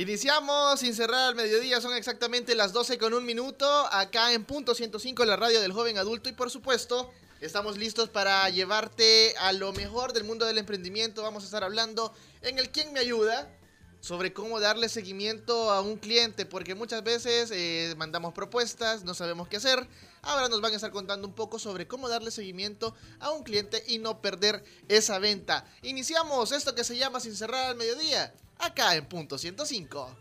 Iniciamos sin cerrar al mediodía, son exactamente las 12 con un minuto, acá en punto 105, la radio del joven adulto y por supuesto estamos listos para llevarte a lo mejor del mundo del emprendimiento. Vamos a estar hablando en el ¿Quién me ayuda? sobre cómo darle seguimiento a un cliente, porque muchas veces eh, mandamos propuestas, no sabemos qué hacer. Ahora nos van a estar contando un poco sobre cómo darle seguimiento a un cliente y no perder esa venta. Iniciamos esto que se llama Sin cerrar al mediodía acá en punto 105.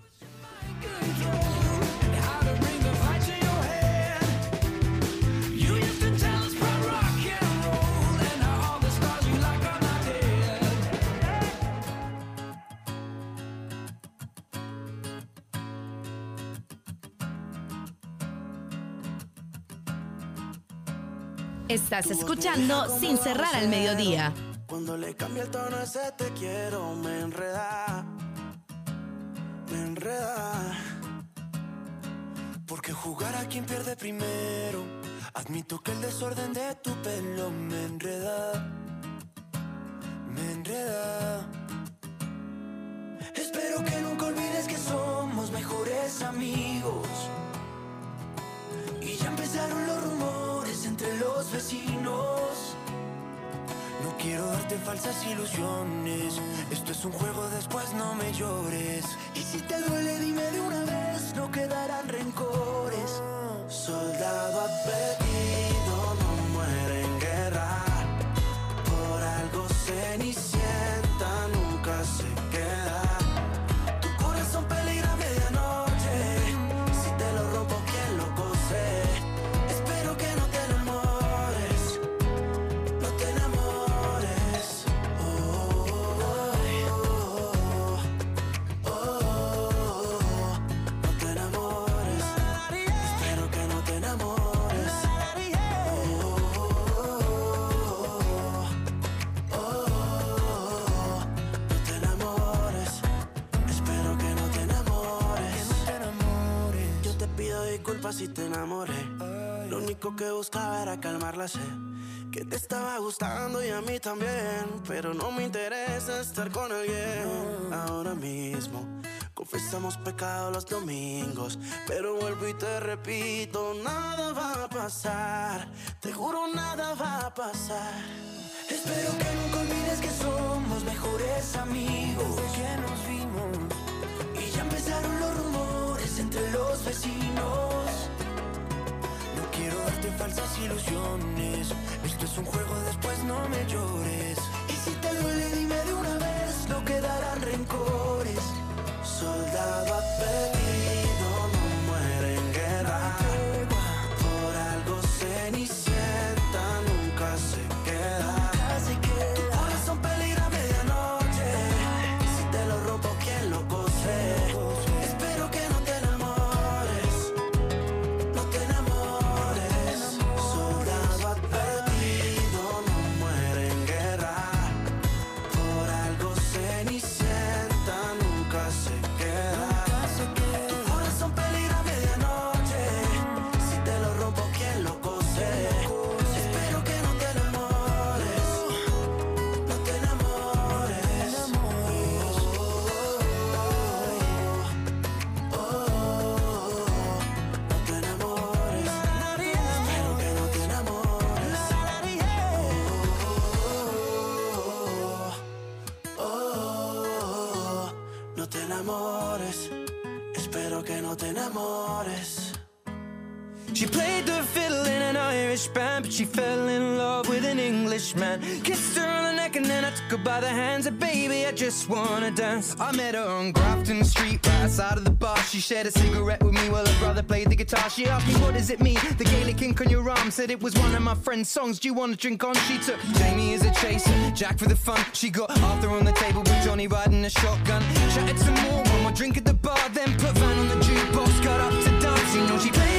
Estás escuchando Sin cerrar al mediodía. Cuando le cambia el tono ese te quiero, me enreda Porque jugar a quien pierde primero. Admito que el desorden de tu pelo me enreda. Me enreda. Espero que nunca olvides que somos mejores amigos. Y ya empezaron los rumores entre los vecinos. Quiero darte falsas ilusiones. Esto es un juego, después no me llores. Y si te duele, dime de una vez, no quedarán rencores. Soldado apetido no muere te enamoré. Lo único que buscaba era calmar la sed. Que te estaba gustando y a mí también. Pero no me interesa estar con alguien ahora mismo. Confesamos pecado los domingos. Pero vuelvo y te repito: nada va a pasar. Te juro, nada va a pasar. Espero que nunca olvides que somos mejores amigos. Desde que nos vimos. Y ya empezaron los rumores entre los vecinos. Falsas ilusiones. Esto es un juego, después no me llores. Y si te duele, dime de una vez, no quedarán rencores. by the hands of baby, I just wanna dance. I met her on Grafton Street, right side of the bar. She shared a cigarette with me while her brother played the guitar. She asked me, What does it mean? The Gaelic ink on your arm said it was one of my friend's songs. Do you wanna drink on? She took Jamie as a chaser, Jack for the fun. She got Arthur on the table with Johnny riding a shotgun. Chatted some more, one more drink at the bar, then put Van on the jukebox, got up to dance. You know she played.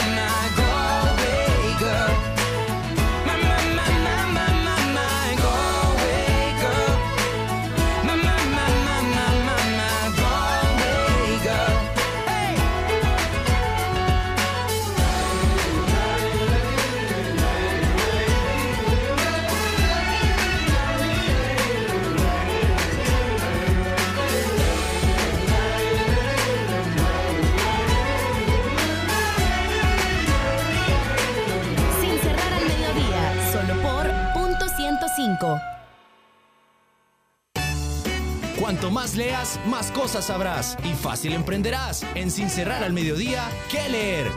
Cuanto más leas, más cosas sabrás y fácil emprenderás. En Sin cerrar al mediodía, ¿qué leer?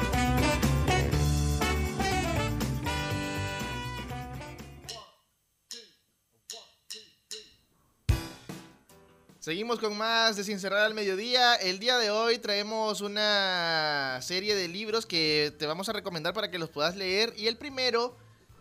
Seguimos con más de Sin Cerrar al Mediodía. El día de hoy traemos una serie de libros que te vamos a recomendar para que los puedas leer. Y el primero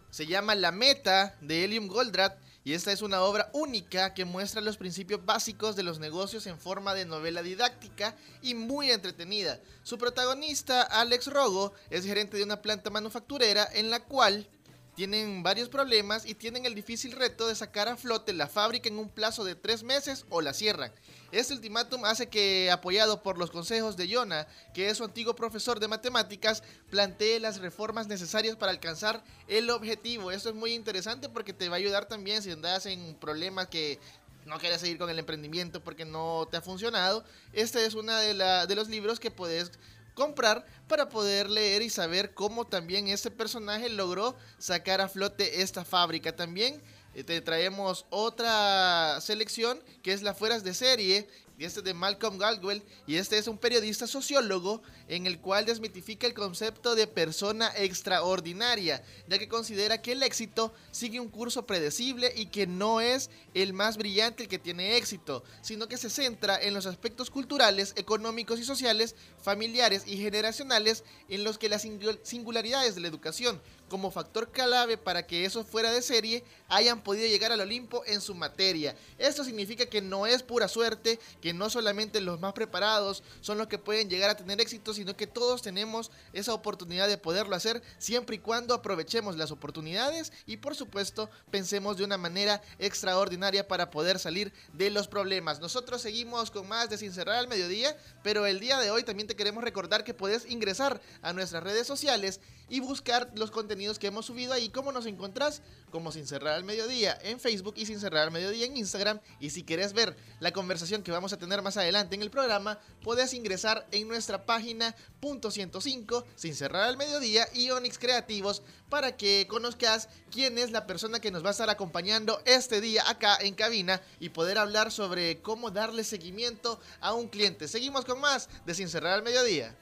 se llama La Meta de Elium Goldratt. Y esta es una obra única que muestra los principios básicos de los negocios en forma de novela didáctica y muy entretenida. Su protagonista, Alex Rogo, es gerente de una planta manufacturera en la cual tienen varios problemas y tienen el difícil reto de sacar a flote la fábrica en un plazo de tres meses o la cierran. Este ultimátum hace que, apoyado por los consejos de Jonah, que es su antiguo profesor de matemáticas, plantee las reformas necesarias para alcanzar el objetivo. Esto es muy interesante porque te va a ayudar también si andas en problemas que no quieres seguir con el emprendimiento porque no te ha funcionado. Este es uno de, de los libros que puedes comprar para poder leer y saber cómo también este personaje logró sacar a flote esta fábrica. También te traemos otra selección que es la Fueras de Serie. Y este es de Malcolm Gladwell. Y este es un periodista sociólogo en el cual desmitifica el concepto de persona extraordinaria, ya que considera que el éxito sigue un curso predecible y que no es el más brillante el que tiene éxito, sino que se centra en los aspectos culturales, económicos y sociales, familiares y generacionales en los que las singul- singularidades de la educación como factor clave para que eso fuera de serie hayan podido llegar al Olimpo en su materia. Esto significa que no es pura suerte, que no solamente los más preparados son los que pueden llegar a tener éxito, sino que todos tenemos esa oportunidad de poderlo hacer siempre y cuando aprovechemos las oportunidades y por supuesto pensemos de una manera extraordinaria para poder salir de los problemas. Nosotros seguimos con más de Sin Cerrar al Mediodía, pero el día de hoy también te queremos recordar que puedes ingresar a nuestras redes sociales y buscar los contenidos que hemos subido ahí. ¿Cómo nos encontrás? Como Sin Cerrar al Mediodía en Facebook y Sin Cerrar al Mediodía en Instagram. Y si quieres ver la conversación que vamos a tener más adelante en el programa, puedes ingresar en nuestra página punto 105 Sin Cerrar al Mediodía y Onyx Creativos para que conozcas quién es la persona que nos va a estar acompañando este día acá en cabina y poder hablar sobre cómo darle seguimiento a un cliente. Seguimos con más de Sin Cerrar al Mediodía.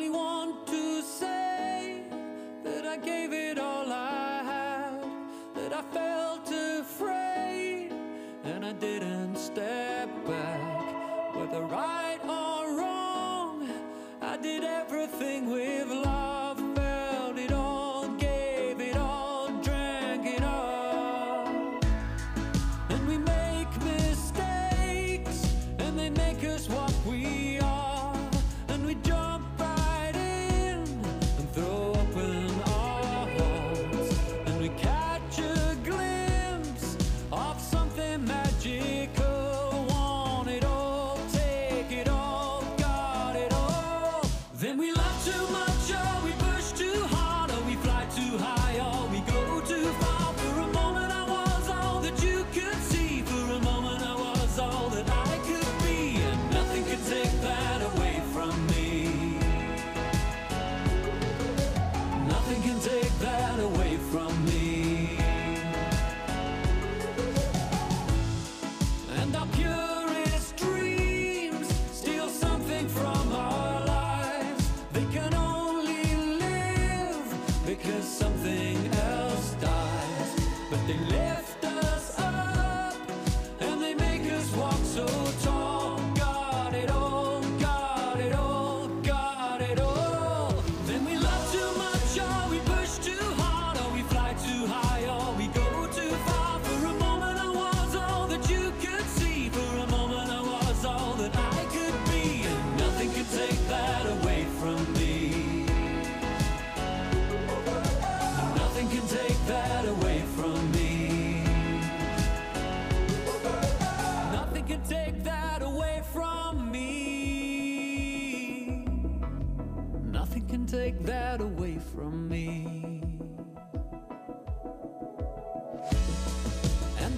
only want to say that I gave it all I had, that I felt afraid and I didn't step back. Whether right or wrong, I did everything with love.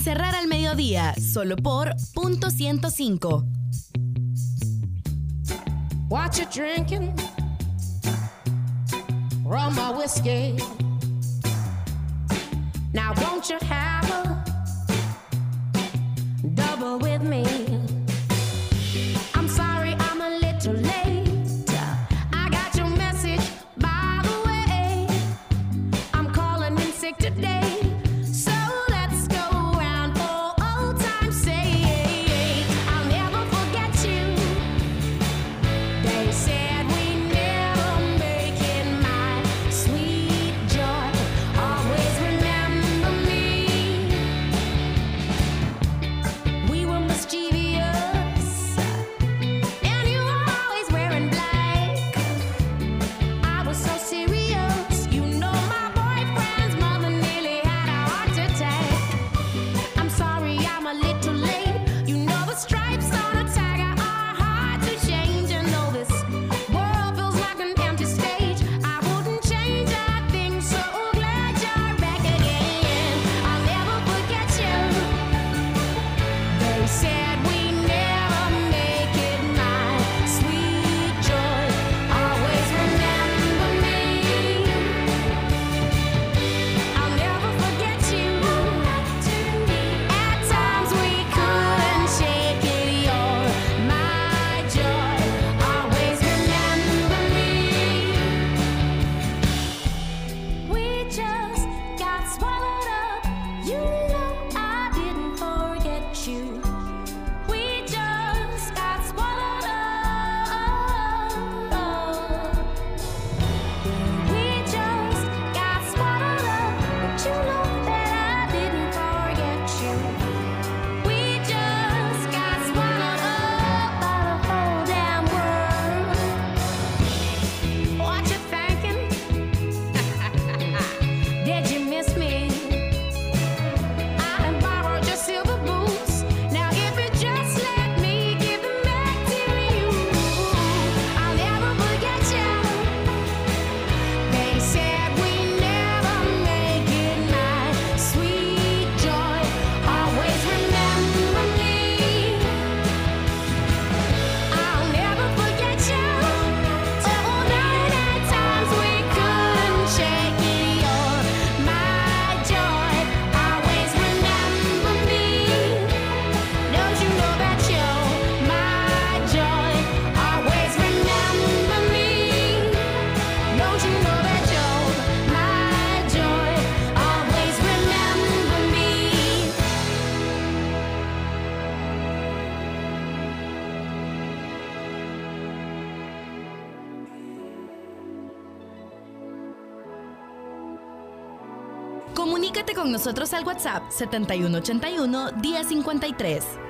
Sin cerrar al mediodía, solo por punto 105. What you drinking? Rum or whiskey? Now won't you have a double with me? Nosotros al WhatsApp 7181 1053.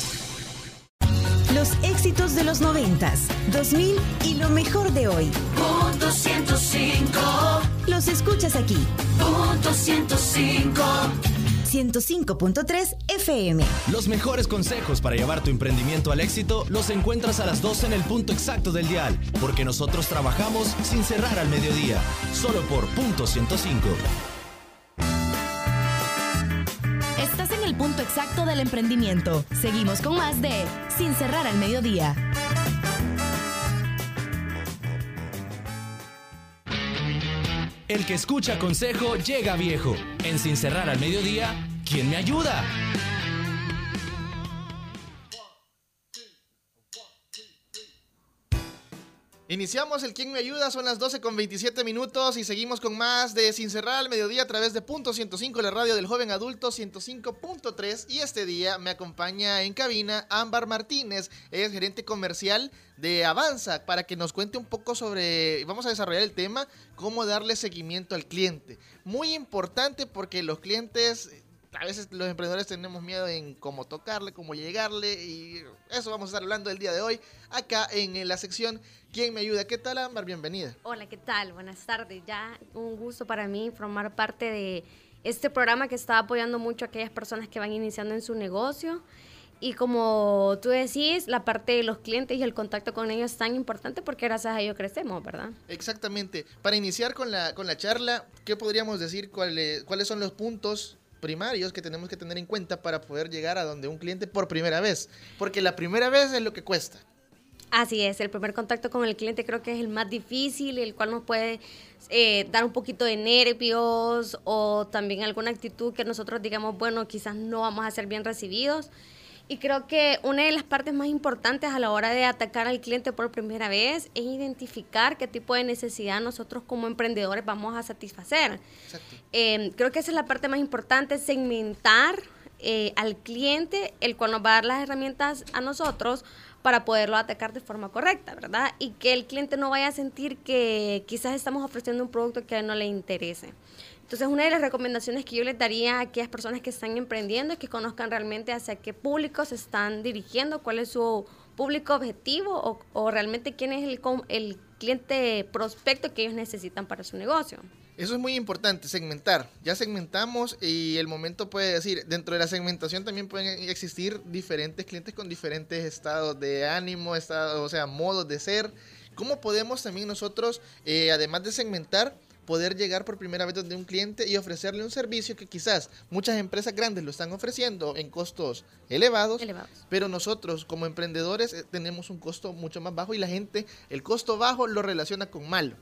Los éxitos de los 90s, 2000 y lo mejor de hoy. Punto 105. Los escuchas aquí. Punto 105. 105.3 FM. Los mejores consejos para llevar tu emprendimiento al éxito los encuentras a las 12 en el punto exacto del dial, porque nosotros trabajamos sin cerrar al mediodía, solo por punto 105. Estás en el punto exacto del emprendimiento. Seguimos con más de Sin cerrar al mediodía. El que escucha consejo llega viejo. En Sin cerrar al mediodía, ¿quién me ayuda? Iniciamos el ¿Quién me ayuda? Son las 12 con 27 minutos y seguimos con más de Sin Cerrar al Mediodía a través de Punto 105, la radio del joven adulto 105.3 y este día me acompaña en cabina Ámbar Martínez, es gerente comercial de Avanza para que nos cuente un poco sobre, vamos a desarrollar el tema, cómo darle seguimiento al cliente. Muy importante porque los clientes a veces los emprendedores tenemos miedo en cómo tocarle, cómo llegarle y eso vamos a estar hablando el día de hoy acá en la sección ¿Quién me ayuda? ¿Qué tal Ámbar? Bienvenida. Hola, ¿qué tal? Buenas tardes. Ya un gusto para mí formar parte de este programa que está apoyando mucho a aquellas personas que van iniciando en su negocio. Y como tú decís, la parte de los clientes y el contacto con ellos es tan importante porque gracias a ellos crecemos, ¿verdad? Exactamente. Para iniciar con la, con la charla, ¿qué podríamos decir? ¿Cuáles, ¿Cuáles son los puntos primarios que tenemos que tener en cuenta para poder llegar a donde un cliente por primera vez? Porque la primera vez es lo que cuesta. Así es, el primer contacto con el cliente creo que es el más difícil, el cual nos puede eh, dar un poquito de nervios o también alguna actitud que nosotros digamos, bueno, quizás no vamos a ser bien recibidos. Y creo que una de las partes más importantes a la hora de atacar al cliente por primera vez es identificar qué tipo de necesidad nosotros como emprendedores vamos a satisfacer. Eh, creo que esa es la parte más importante, segmentar eh, al cliente, el cual nos va a dar las herramientas a nosotros para poderlo atacar de forma correcta, ¿verdad? Y que el cliente no vaya a sentir que quizás estamos ofreciendo un producto que a él no le interese. Entonces, una de las recomendaciones que yo les daría a aquellas personas que están emprendiendo es que conozcan realmente hacia qué público se están dirigiendo, cuál es su público objetivo o, realmente quién es el, cliente prospecto que ellos necesitan para su negocio. Eso es muy importante, segmentar. Ya segmentamos y el momento puede decir, dentro de la segmentación también pueden existir diferentes clientes con diferentes estados de ánimo, estado, o sea, modos de ser. ¿Cómo podemos también nosotros, eh, además de segmentar, poder llegar por primera vez donde un cliente y ofrecerle un servicio que quizás muchas empresas grandes lo están ofreciendo en costos elevados, Elevados. pero nosotros como emprendedores eh, tenemos un costo mucho más bajo y la gente el costo bajo lo relaciona con malo.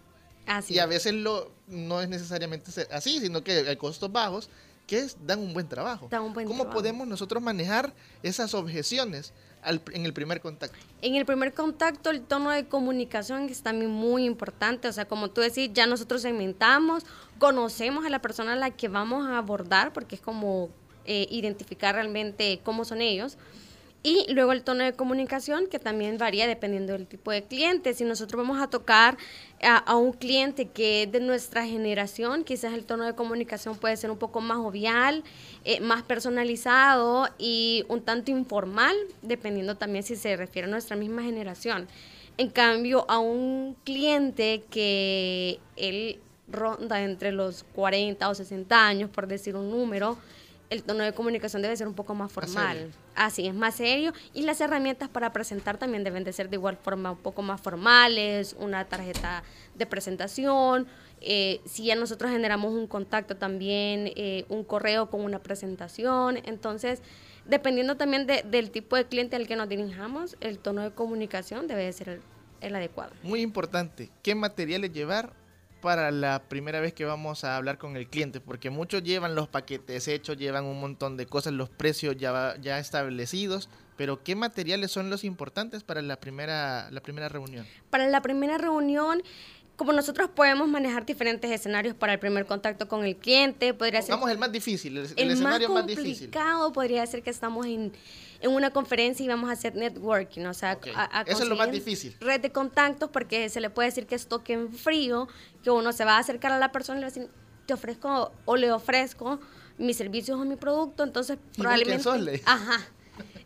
Así y a es. veces lo, no es necesariamente así, sino que hay costos bajos que es- dan un buen trabajo. Un buen ¿Cómo trabajo. podemos nosotros manejar esas objeciones al- en el primer contacto? En el primer contacto, el tono de comunicación es también muy importante. O sea, como tú decís, ya nosotros segmentamos, conocemos a la persona a la que vamos a abordar, porque es como eh, identificar realmente cómo son ellos. Y luego el tono de comunicación, que también varía dependiendo del tipo de cliente. Si nosotros vamos a tocar a, a un cliente que es de nuestra generación, quizás el tono de comunicación puede ser un poco más jovial, eh, más personalizado y un tanto informal, dependiendo también si se refiere a nuestra misma generación. En cambio, a un cliente que él ronda entre los 40 o 60 años, por decir un número, el tono de comunicación debe ser un poco más formal. Así es, más serio. Y las herramientas para presentar también deben de ser de igual forma un poco más formales, una tarjeta de presentación. eh, si ya nosotros generamos un contacto también, eh, un correo con una presentación. Entonces, dependiendo también de- del tipo de cliente al que nos dirijamos, el tono de comunicación debe de ser el, el adecuado. Muy importante, ¿qué materiales llevar para la primera vez que vamos a hablar con el cliente? Porque muchos llevan los paquetes hechos, llevan un montón de cosas, los precios ya, ya establecidos, pero ¿qué materiales son los importantes para la primera, la primera reunión? Para la primera reunión, como nosotros podemos manejar diferentes escenarios para el primer contacto con el cliente, podría ser Vamos el más difícil, el, el el más escenario más, difícil. complicado podría ser que estamos en, en una conferencia y vamos a hacer networking, o sea, Ok, a- a eso es lo más difícil. Red de contactos porque se le puede decir que es toque en frío, que uno se va a acercar a la persona y le va a decir, te ofrezco o le ofrezco mis servicios o mi producto, entonces ¿Y vos quién probablemente... Ajá.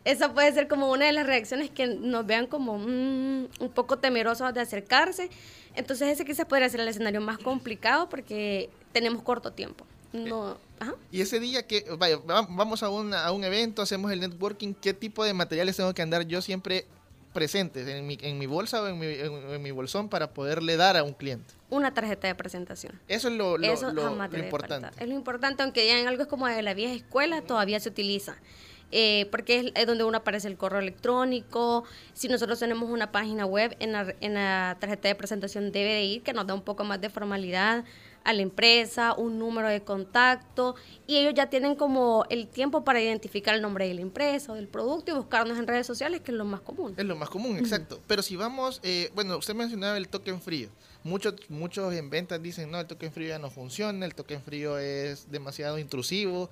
Esa puede ser como una de las reacciones que nos vean como mm, un poco temerosos de acercarse. Entonces ese quizás podría ser el escenario más complicado porque tenemos corto tiempo. No, ajá. Y ese día que, vaya, va- vamos a, una- a un evento, hacemos el networking, ¿qué tipo de materiales tengo que andar yo siempre presentes en mi, en mi bolsa o en mi, en- en mi bolsón para poderle dar a un cliente? una tarjeta de presentación. Eso es lo, lo- Eso lo- importante. Es lo importante, aunque ya en algo es como de la vieja escuela, todavía se utiliza. Eh, porque es, es donde uno aparece el correo electrónico. Si nosotros tenemos una página web, en la, en la tarjeta de presentación debe de ir, que nos da un poco más de formalidad a la empresa, un número de contacto, y ellos ya tienen como el tiempo para identificar el nombre de la empresa o del producto y buscarnos en redes sociales, que es lo más común. Es lo más común, exacto. Pero si vamos, eh, bueno, usted mencionaba el token frío. Muchos, muchos en ventas dicen, no, el token frío ya no funciona, el token frío es demasiado intrusivo.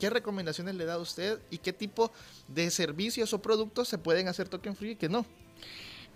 ¿Qué recomendaciones le da usted y qué tipo de servicios o productos se pueden hacer token frío y que no?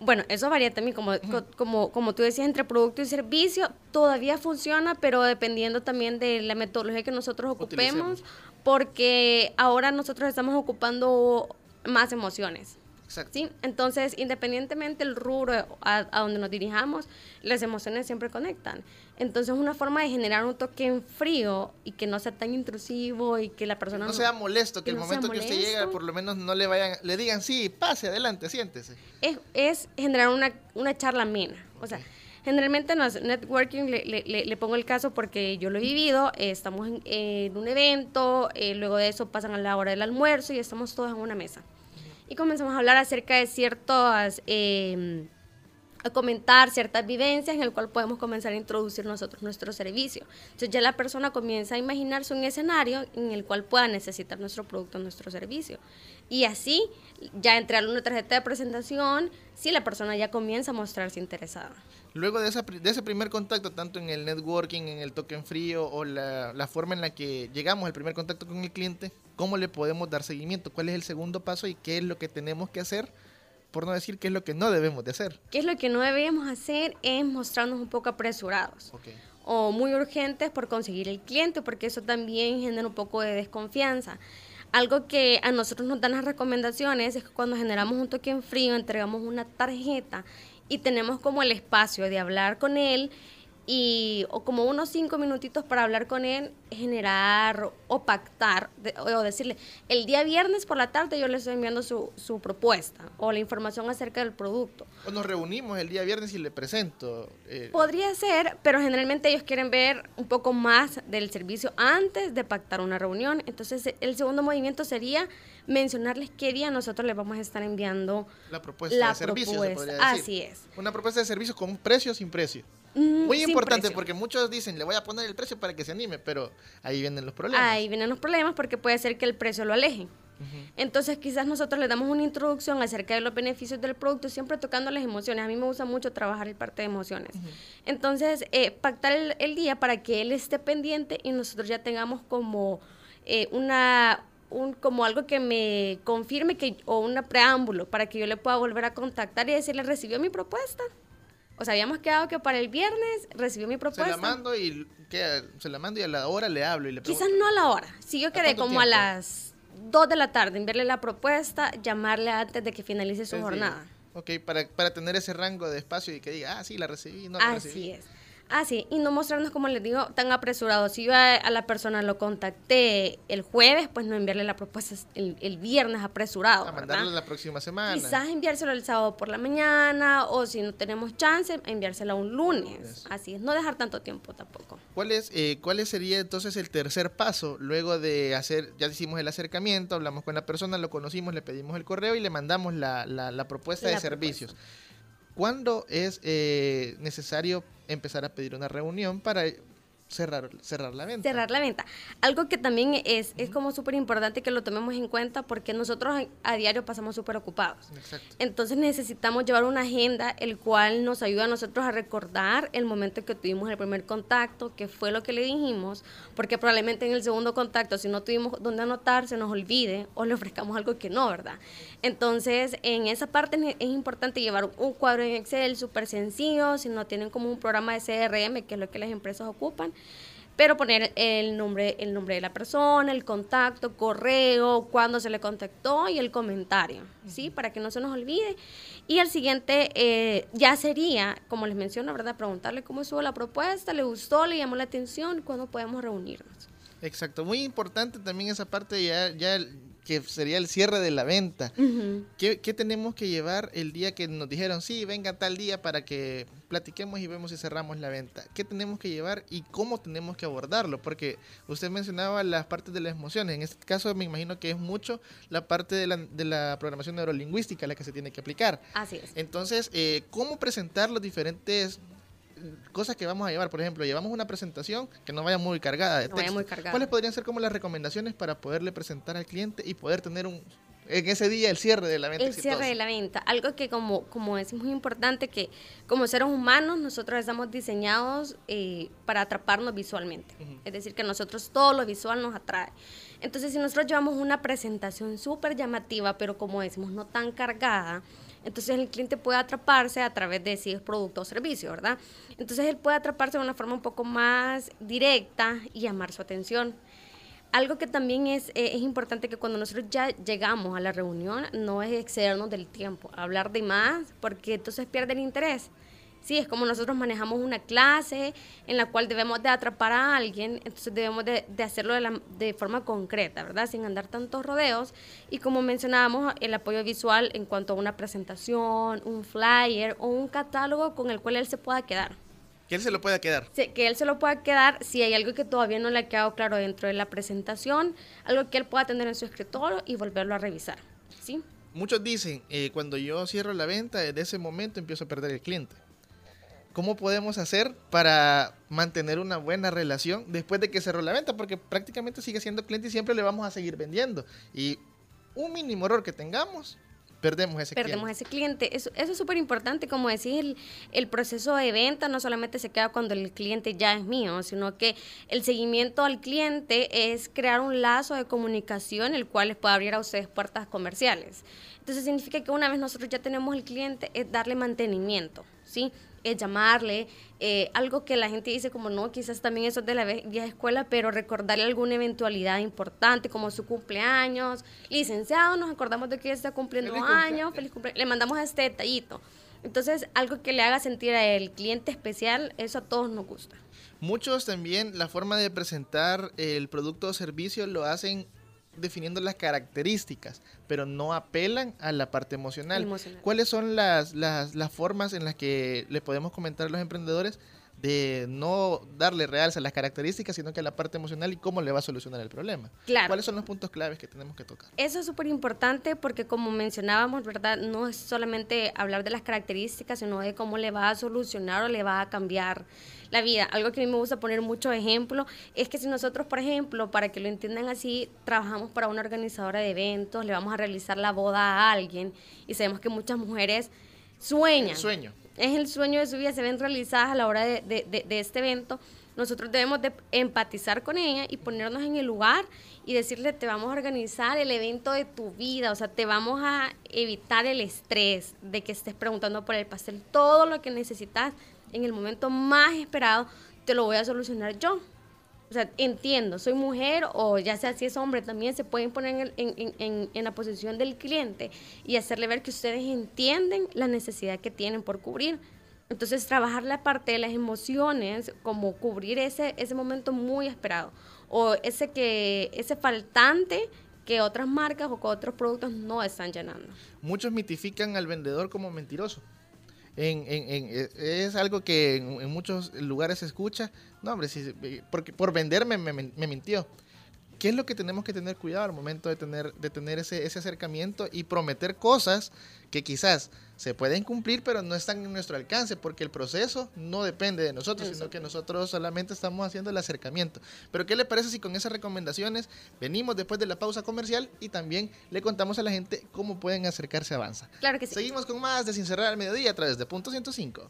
Bueno, eso varía también, como, co- como, como tú decías, entre producto y servicio, todavía funciona, pero dependiendo también de la metodología que nosotros ocupemos, porque ahora nosotros estamos ocupando más emociones. Exacto. ¿sí? Entonces, independientemente del rubro a, a donde nos dirijamos, las emociones siempre conectan. Entonces, una forma de generar un toque en frío y que no sea tan intrusivo y que la persona No sea molesto, que, que el no momento que usted llega, por lo menos no le vayan, le digan, sí, pase adelante, siéntese. es, es generar una, una charla amena. O sea, generalmente en los networking le, le- le- le pongo el caso porque yo lo he vivido, eh, estamos en, en un evento, eh, luego de eso pasan a la hora del almuerzo y estamos todos en una mesa. Y comenzamos a hablar acerca de ciertas... eh, a comentar ciertas vivencias en el cual podemos comenzar a introducir nosotros nuestro servicio. Entonces ya la persona comienza a imaginarse un escenario en el cual pueda necesitar nuestro producto, nuestro servicio. Y así, ya entre una tarjeta de presentación, sí la persona ya comienza a mostrarse interesada. Luego de, esa, de ese primer contacto, tanto en el networking, en el token frío o la, la forma en la que llegamos al primer contacto con el cliente, ¿cómo le podemos dar seguimiento? ¿Cuál es el segundo paso y qué es lo que tenemos que hacer? Por no decir qué es lo que no debemos de hacer. ¿Qué es lo que no debemos hacer? Es mostrarnos un poco apresurados. Ok. o muy urgentes por conseguir el cliente, porque eso también genera un poco de desconfianza. Algo que a nosotros nos dan las recomendaciones es que cuando generamos un token frío, entregamos una tarjeta y tenemos como el espacio de hablar con él y o como unos cinco minutitos para hablar con él, generar o pactar de- o decirle, el día viernes por la tarde yo le estoy enviando su, su propuesta o la información acerca del producto. O nos reunimos el día viernes y le presento. eh, Podría ser, pero generalmente ellos quieren ver un poco más del servicio antes de pactar una reunión. Entonces, el segundo movimiento sería mencionarles qué día nosotros les vamos a estar enviando la propuesta la de servicio, se propuesta. podría decir. Así es. Una propuesta de servicio con un precio o sin precio. Mm, Muy importante precio. porque muchos dicen, le voy a poner el precio para que se anime, pero ahí vienen los problemas. Ahí vienen los problemas porque puede ser que el precio lo aleje. Entonces quizás nosotros le damos una introducción acerca de los beneficios del producto, siempre tocando las emociones. A mí me gusta mucho trabajar el parte de emociones. Entonces, eh, pactar el, el día para que él esté pendiente y nosotros ya tengamos como eh, una... Un, como algo que me confirme que o un preámbulo para que yo le pueda volver a contactar y decirle recibió mi propuesta o sea habíamos quedado que para el viernes recibió mi se propuesta la mando y ¿qué? se la mando y a la hora le hablo y le Quizás pregunto. no a la hora. Si yo quedé como a tiempo? las 2 de la tarde, enviarle la propuesta, llamarle antes de que finalice su Tres jornada. días. Ok, para, para tener ese rango de espacio y que diga, ah, sí, la recibí, no la Así recibí. es. Así, y no mostrarnos, como les digo, tan apresurados. Si yo a, a la persona lo contacté el jueves, pues no enviarle la propuesta el, el viernes apresurado. A ¿verdad? mandarlo la próxima semana. Quizás enviárselo el sábado por la mañana, o si no tenemos chance, enviárselo un lunes. Así es, no dejar tanto tiempo tampoco. ¿Cuál, es, eh, ¿Cuál sería entonces el tercer paso? Luego de hacer, ya hicimos el acercamiento, hablamos con la persona, lo conocimos, le pedimos el correo y le mandamos la, la- la propuesta La de servicios. ¿Cuándo es eh, necesario empezar a pedir una reunión para cerrar, cerrar la venta? cerrar la venta. Algo que también es, es como súper importante que lo tomemos en cuenta porque nosotros a diario pasamos súper ocupados. Exacto. Entonces necesitamos llevar una agenda el cual nos ayuda a nosotros a recordar el momento que tuvimos el primer contacto, qué fue lo que le dijimos, porque probablemente en el segundo contacto, si no tuvimos dónde anotar, se nos olvide o le ofrezcamos algo que no, ¿verdad? Entonces, en esa parte es es importante llevar un cuadro en Excel súper sencillo, si no tienen como un programa de CRM, que es lo que las empresas ocupan, pero poner el nombre, el nombre de la persona, el contacto, correo, cuándo se le contactó y el comentario, ¿sí? Para que no se nos olvide. Y el siguiente eh, ya sería, como les menciono, ¿verdad? Preguntarle cómo estuvo la propuesta, le gustó, le llamó la atención, cuándo podemos reunirnos. Exacto, muy importante también esa parte ya, ya el- que sería el cierre de la venta. ¿Qué, qué tenemos que llevar el día que nos dijeron, sí, venga tal día para que platiquemos y vemos si cerramos la venta? ¿Qué tenemos que llevar y cómo tenemos que abordarlo? Porque usted mencionaba las partes de las emociones. En este caso me imagino que es mucho la parte de la, de la programación neurolingüística la que se tiene que aplicar. Así es. Entonces, eh, ¿cómo presentar los diferentes cosas que vamos a llevar? Por ejemplo, llevamos una presentación que no vaya muy cargada de No vaya texto. muy cargada. ¿Cuáles podrían ser como las recomendaciones para poderle presentar al cliente y poder tener un en ese día el cierre de la venta El cierre de la venta, algo que como, como es muy importante que como seres humanos nosotros estamos diseñados eh, para atraparnos visualmente. Es decir, que nosotros todo lo visual nos atrae. Entonces, si nosotros llevamos una presentación súper llamativa, pero como decimos, no tan cargada, entonces el cliente puede atraparse a través de si es producto o servicio, ¿verdad? Entonces él puede atraparse de una forma un poco más directa y llamar su atención. Algo que también es, eh, es importante que cuando nosotros ya llegamos a la reunión no es excedernos del tiempo, hablar de más, porque entonces pierde el interés. Sí, es como nosotros manejamos una clase en la cual debemos de atrapar a alguien, entonces debemos de, de hacerlo de, la- de forma concreta, ¿verdad? Sin andar tantos rodeos. Y como mencionábamos, el apoyo visual en cuanto a una presentación, un flyer o un catálogo con el cual él se pueda quedar. Que él se lo pueda quedar. Sí, que él se lo pueda quedar si hay algo que todavía no le ha quedado claro dentro de la presentación, algo que él pueda tener en su escritorio y volverlo a revisar. ¿sí? Muchos dicen, eh, cuando yo cierro la venta, desde ese momento empiezo a perder el cliente. ¿Cómo podemos hacer para mantener una buena relación después de que cerró la venta? Porque prácticamente sigue siendo cliente y siempre le vamos a seguir vendiendo. Y un mínimo error que tengamos, perdemos ese Perdemos cliente. ese cliente. Eso, eso es súper importante, como decís, el, el proceso de venta no solamente se queda cuando el cliente ya es mío, sino que el seguimiento al cliente es crear un lazo de comunicación el cual les puede abrir a ustedes puertas comerciales. Entonces significa que una vez nosotros ya tenemos el cliente, es darle mantenimiento, ¿sí? Es llamarle, eh, algo que la gente dice como no, quizás también eso es de la vieja escuela, pero recordarle alguna eventualidad importante como su cumpleaños, licenciado, nos acordamos de que está cumpliendo Feliz años, feliz cumpleaños, le mandamos este detallito. Entonces, algo que le haga sentir al cliente especial, eso a todos nos gusta. Muchos también la forma de presentar el producto o servicio lo hacen definiendo las características, pero no apelan a la parte emocional. Emocional. ¿Cuáles son las, las, las formas en las que le podemos comentar a los emprendedores de no darle realza a las características, sino que a la parte emocional y cómo le va a solucionar el problema? Claro. ¿Cuáles son los puntos claves que tenemos que tocar? Eso es súper importante porque como mencionábamos, ¿verdad? No es solamente hablar de las características, sino de cómo le va a solucionar o le va a cambiar la vida. Algo que a mí me gusta poner mucho ejemplo es que si nosotros, por ejemplo, para que lo entiendan así, trabajamos para una organizadora de eventos, le vamos a realizar la boda a alguien y sabemos que muchas mujeres sueñan. El sueño. Es el sueño de su vida, se ven realizadas a la hora de, de- de- de este evento. Nosotros debemos de empatizar con ella y ponernos en el lugar y decirle, te vamos a organizar el evento de tu vida, o sea, te vamos a evitar el estrés de que estés preguntando por el pastel. Todo lo que necesitas en el momento más esperado, te lo voy a solucionar yo. O sea, entiendo, soy mujer o ya sea si es hombre, también se pueden poner en, la posición del cliente y hacerle ver que ustedes entienden la necesidad que tienen por cubrir. Entonces, trabajar la parte de las emociones, como cubrir ese, ese momento muy esperado o ese, que, ese faltante que otras marcas o que otros productos no están llenando. Muchos mitifican al vendedor como mentiroso. Eh, es algo que en, muchos lugares se escucha. No, hombre, si, eh, porque por venderme me, me mintió. ¿Qué es lo que tenemos que tener cuidado al momento de tener, de tener ese, ese acercamiento y prometer cosas que quizás se pueden cumplir, pero no están en nuestro alcance, porque el proceso no depende de nosotros, sino que nosotros solamente estamos haciendo el acercamiento. Pero ¿qué le parece si con esas recomendaciones venimos después de la pausa comercial y también le contamos a la gente cómo pueden acercarse a Avanza? Claro que sí. Seguimos con más de Sin Cerrar al Mediodía a través de Punto 105.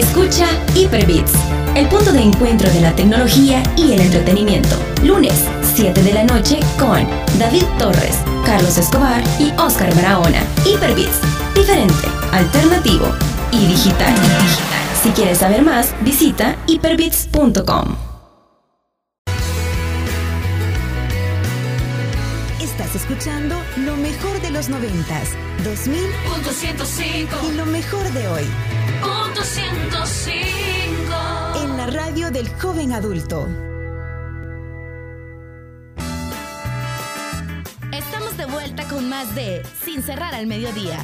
Escucha Hyperbits, el punto de encuentro de la tecnología y el entretenimiento. Lunes, 7 de la noche con David Torres, Carlos Escobar y Oscar Barahona. Hyperbits, diferente, alternativo y digital. Si quieres saber más, visita hyperbits.com. Estás escuchando lo mejor de los noventas, 2000 Punto 105 y lo mejor de hoy. Punto 105 En la radio del joven adulto. Estamos de vuelta con más de Sin cerrar al mediodía.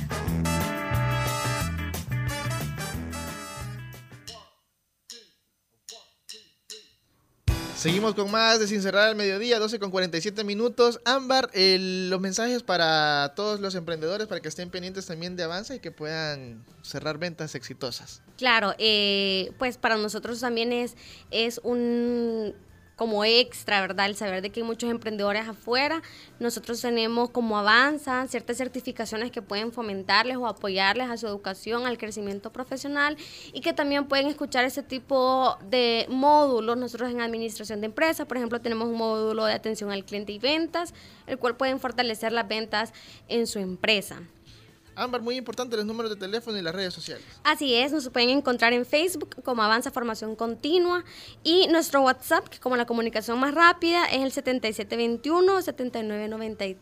Seguimos con más de Sin Cerrar al Mediodía, 12 con 47 minutos. Ámbar, los mensajes para todos los emprendedores para que estén pendientes también de Avanza y que puedan cerrar ventas exitosas. Claro, eh, pues para nosotros también es, es un como extra, ¿verdad? El saber de que hay muchos emprendedores afuera. Nosotros tenemos como avanza ciertas certificaciones que pueden fomentarles o apoyarles a su educación, al crecimiento profesional y que también pueden escuchar ese tipo de módulos. Nosotros en administración de empresas, por ejemplo, tenemos un módulo de atención al cliente y ventas, el cual pueden fortalecer las ventas en su empresa. Ámbar, muy importante los números de teléfono y las redes sociales. Así es, nos pueden encontrar en Facebook como Avanza Formación Continua y nuestro WhatsApp, que como la comunicación más rápida, es el 7721-7993.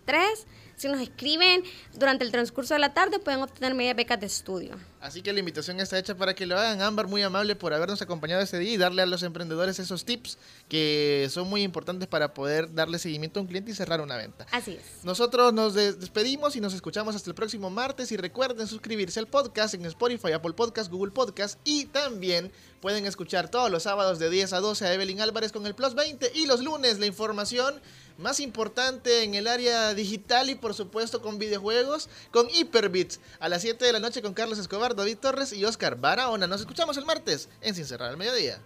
Si nos escriben durante el transcurso de la tarde, pueden obtener media becas de estudio. Así que la invitación está hecha para que lo hagan. Ámbar, muy amable por habernos acompañado este día y darle a los emprendedores esos tips que son muy importantes para poder darle seguimiento a un cliente y cerrar una venta. Así es. Nosotros nos des- despedimos y nos escuchamos hasta el próximo martes. Y recuerden suscribirse al podcast en Spotify, Apple Podcast, Google Podcast. Y también pueden escuchar todos los sábados de 10 a 12 a Evelyn Álvarez con el Plus 20. Y los lunes la información más importante en el área digital y por supuesto con videojuegos con Hyperbits a las 7 de la noche con Carlos Escobar, David Torres y Oscar Barahona. Nos escuchamos el martes en Sin Cerrar al Mediodía.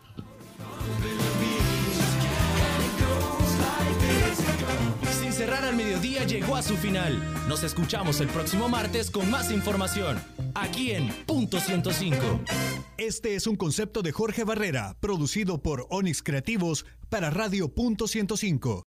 Sin cerrar al mediodía llegó a su final. Nos escuchamos el próximo martes con más información. Aquí en Punto 105. Este es un concepto de Jorge Barrera, producido por Onix Creativos para Radio Punto 105.